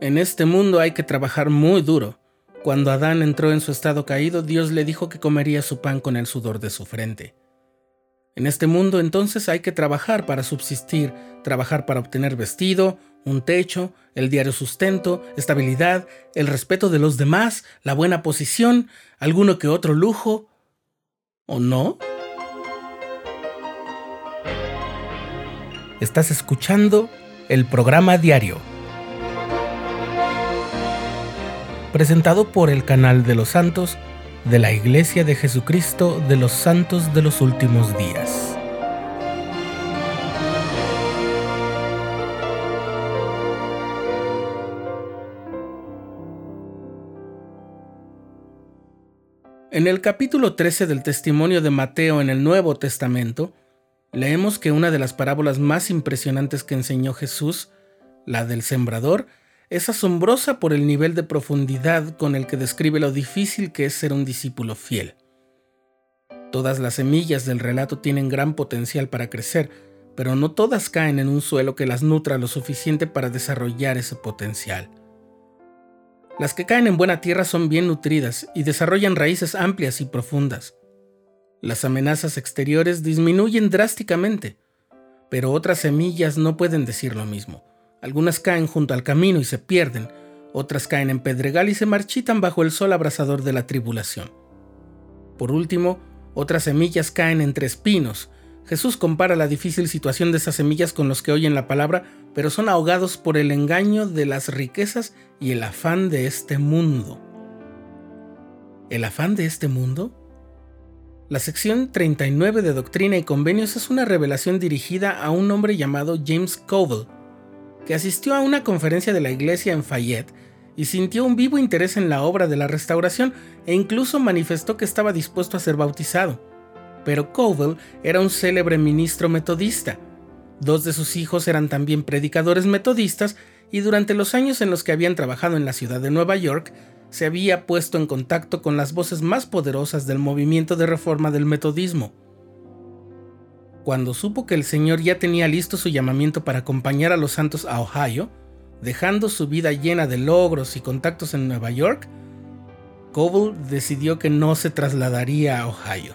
En este mundo hay que trabajar muy duro. Cuando Adán entró en su estado caído, Dios le dijo que comería su pan con el sudor de su frente. En este mundo entonces hay que trabajar para subsistir, trabajar para obtener vestido, un techo, el diario sustento, estabilidad, el respeto de los demás, la buena posición, alguno que otro lujo. ¿O no? Estás escuchando el programa diario, presentado por el canal de los santos de la Iglesia de Jesucristo de los Santos de los Últimos Días. En el capítulo 13 del testimonio de Mateo en el Nuevo Testamento, leemos que una de las parábolas más impresionantes que enseñó Jesús, la del sembrador, es asombrosa por el nivel de profundidad con el que describe lo difícil que es ser un discípulo fiel. Todas las semillas del relato tienen gran potencial para crecer, pero no todas caen en un suelo que las nutra lo suficiente para desarrollar ese potencial. Las que caen en buena tierra son bien nutridas y desarrollan raíces amplias y profundas. Las amenazas exteriores disminuyen drásticamente, pero otras semillas no pueden decir lo mismo. Algunas caen junto al camino y se pierden, otras caen en pedregal y se marchitan bajo el sol abrasador de la tribulación. Por último, otras semillas caen entre espinos. Jesús compara la difícil situación de esas semillas con los que oyen la palabra, pero son ahogados por el engaño de las riquezas y el afán de este mundo. ¿El afán de este mundo? La sección 39 de Doctrina y Convenios es una revelación dirigida a un hombre llamado James Covell, que asistió a una conferencia de la iglesia en Fayette y sintió un vivo interés en la obra de la restauración e incluso manifestó que estaba dispuesto a ser bautizado. Pero Covell era un célebre ministro metodista. Dos de sus hijos eran también predicadores metodistas y durante los años en los que habían trabajado en la ciudad de Nueva York, se había puesto en contacto con las voces más poderosas del movimiento de reforma del metodismo. Cuando supo que el Señor ya tenía listo su llamamiento para acompañar a los santos a Ohio, dejando su vida llena de logros y contactos en Nueva York, Coble decidió que no se trasladaría a Ohio.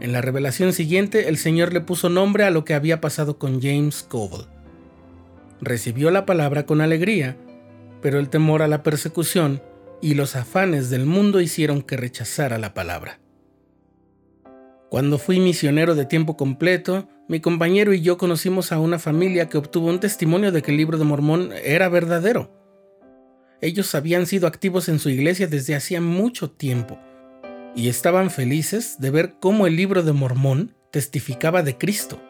En la revelación siguiente, el Señor le puso nombre a lo que había pasado con James Coble. Recibió la palabra con alegría, pero el temor a la persecución y los afanes del mundo hicieron que rechazara la palabra. Cuando fui misionero de tiempo completo, mi compañero y yo conocimos a una familia que obtuvo un testimonio de que el libro de Mormón era verdadero. Ellos habían sido activos en su iglesia desde hacía mucho tiempo y estaban felices de ver cómo el libro de Mormón testificaba de Cristo.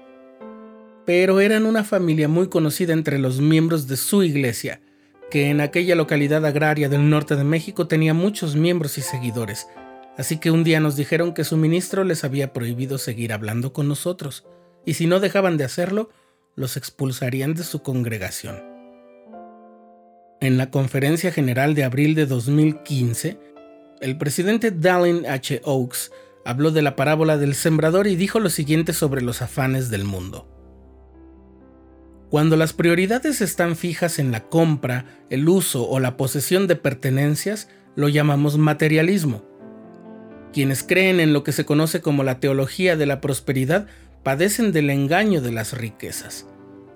Pero eran una familia muy conocida entre los miembros de su iglesia, que en aquella localidad agraria del norte de México tenía muchos miembros y seguidores, Así que un día nos dijeron que su ministro les había prohibido seguir hablando con nosotros, y si no dejaban de hacerlo, los expulsarían de su congregación. En la conferencia general de abril de 2015, el presidente Dallin H. Oaks habló de la parábola del sembrador y dijo lo siguiente sobre los afanes del mundo. Cuando las prioridades están fijas en la compra, el uso o la posesión de pertenencias, lo llamamos materialismo. Quienes creen en lo que se conoce como la teología de la prosperidad padecen del engaño de las riquezas.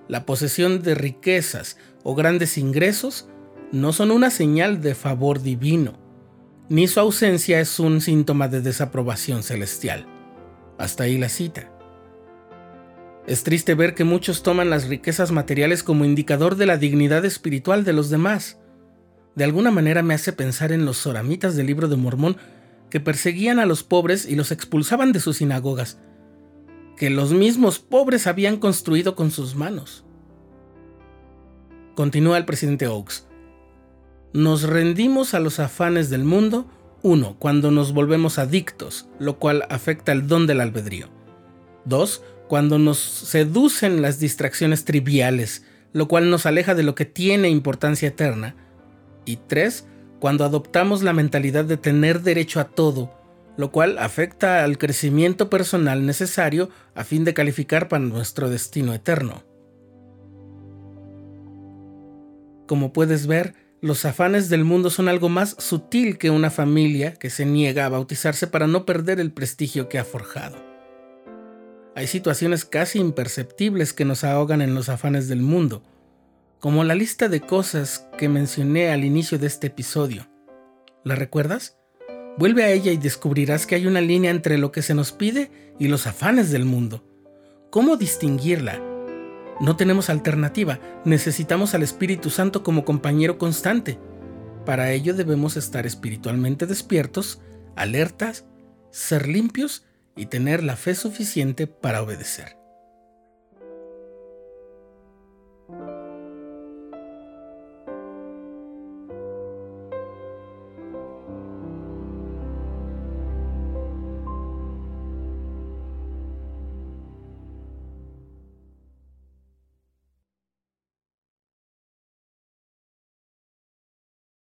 La posesión de riquezas o grandes ingresos no son una señal de favor divino, ni su ausencia es un síntoma de desaprobación celestial. Hasta ahí la cita. Es triste ver que muchos toman las riquezas materiales como indicador de la dignidad espiritual de los demás. De alguna manera me hace pensar en los soramitas del libro de Mormón que perseguían a los pobres y los expulsaban de sus sinagogas, que los mismos pobres habían construido con sus manos. Continúa el presidente Oaks. Nos rendimos a los afanes del mundo, uno, cuando nos volvemos adictos, lo cual afecta el don del albedrío. Dos, cuando nos seducen las distracciones triviales, lo cual nos aleja de lo que tiene importancia eterna. Y tres, cuando adoptamos la mentalidad de tener derecho a todo, lo cual afecta al crecimiento personal necesario a fin de calificar para nuestro destino eterno. Como puedes ver, los afanes del mundo son algo más sutil que una familia que se niega a bautizarse para no perder el prestigio que ha forjado. Hay situaciones casi imperceptibles que nos ahogan en los afanes del mundo, como la lista de cosas que mencioné al inicio de este episodio. ¿La recuerdas? Vuelve a ella y descubrirás que hay una línea entre lo que se nos pide y los afanes del mundo. ¿Cómo distinguirla? No tenemos alternativa, necesitamos al Espíritu Santo como compañero constante. Para ello debemos estar espiritualmente despiertos, alertas, ser limpios y tener la fe suficiente para obedecer.